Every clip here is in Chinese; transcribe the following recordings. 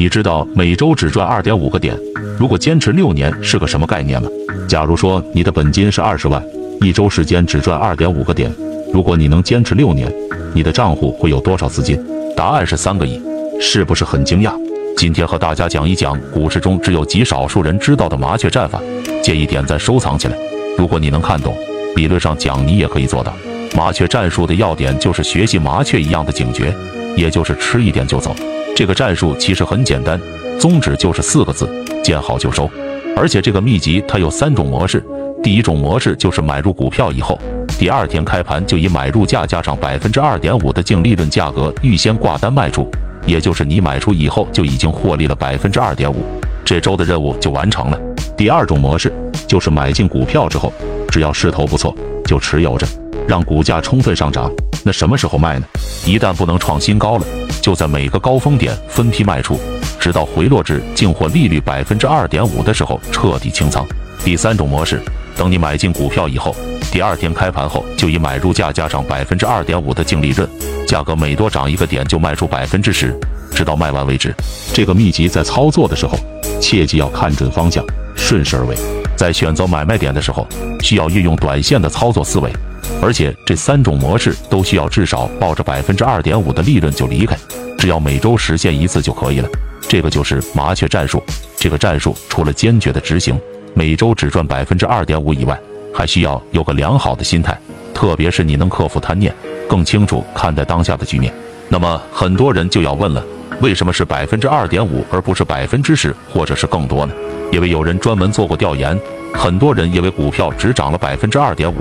你知道每周只赚二点五个点，如果坚持六年是个什么概念吗？假如说你的本金是二十万，一周时间只赚二点五个点，如果你能坚持六年，你的账户会有多少资金？答案是三个亿，是不是很惊讶？今天和大家讲一讲股市中只有极少数人知道的麻雀战法，建议点赞收藏起来。如果你能看懂，理论上讲你也可以做到。麻雀战术的要点就是学习麻雀一样的警觉，也就是吃一点就走。这个战术其实很简单，宗旨就是四个字：见好就收。而且这个秘籍它有三种模式，第一种模式就是买入股票以后，第二天开盘就以买入价加上百分之二点五的净利润价格预先挂单卖出，也就是你买出以后就已经获利了百分之二点五，这周的任务就完成了。第二种模式就是买进股票之后，只要势头不错就持有着，让股价充分上涨。那什么时候卖呢？一旦不能创新高了。就在每个高峰点分批卖出，直到回落至净货利率百分之二点五的时候彻底清仓。第三种模式，等你买进股票以后，第二天开盘后就以买入价加上百分之二点五的净利润，价格每多涨一个点就卖出百分之十，直到卖完为止。这个秘籍在操作的时候，切记要看准方向，顺势而为。在选择买卖点的时候，需要运用短线的操作思维。而且这三种模式都需要至少抱着百分之二点五的利润就离开，只要每周实现一次就可以了。这个就是麻雀战术。这个战术除了坚决的执行，每周只赚百分之二点五以外，还需要有个良好的心态，特别是你能克服贪念，更清楚看待当下的局面。那么很多人就要问了，为什么是百分之二点五而不是百分之十或者是更多呢？因为有人专门做过调研，很多人因为股票只涨了百分之二点五。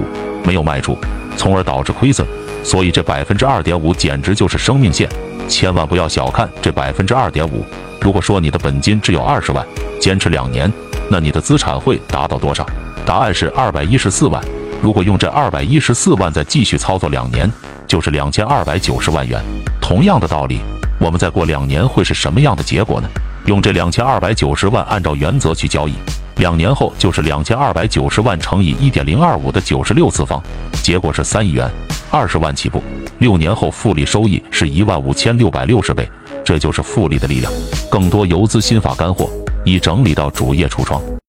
没有卖出，从而导致亏损，所以这百分之二点五简直就是生命线，千万不要小看这百分之二点五。如果说你的本金只有二十万，坚持两年，那你的资产会达到多少？答案是二百一十四万。如果用这二百一十四万再继续操作两年，就是两千二百九十万元。同样的道理，我们再过两年会是什么样的结果呢？用这两千二百九十万按照原则去交易。两年后就是两千二百九十万乘以一点零二五的九十六次方，结果是三亿元，二十万起步。六年后复利收益是一万五千六百六十倍，这就是复利的力量。更多游资心法干货已整理到主页橱窗。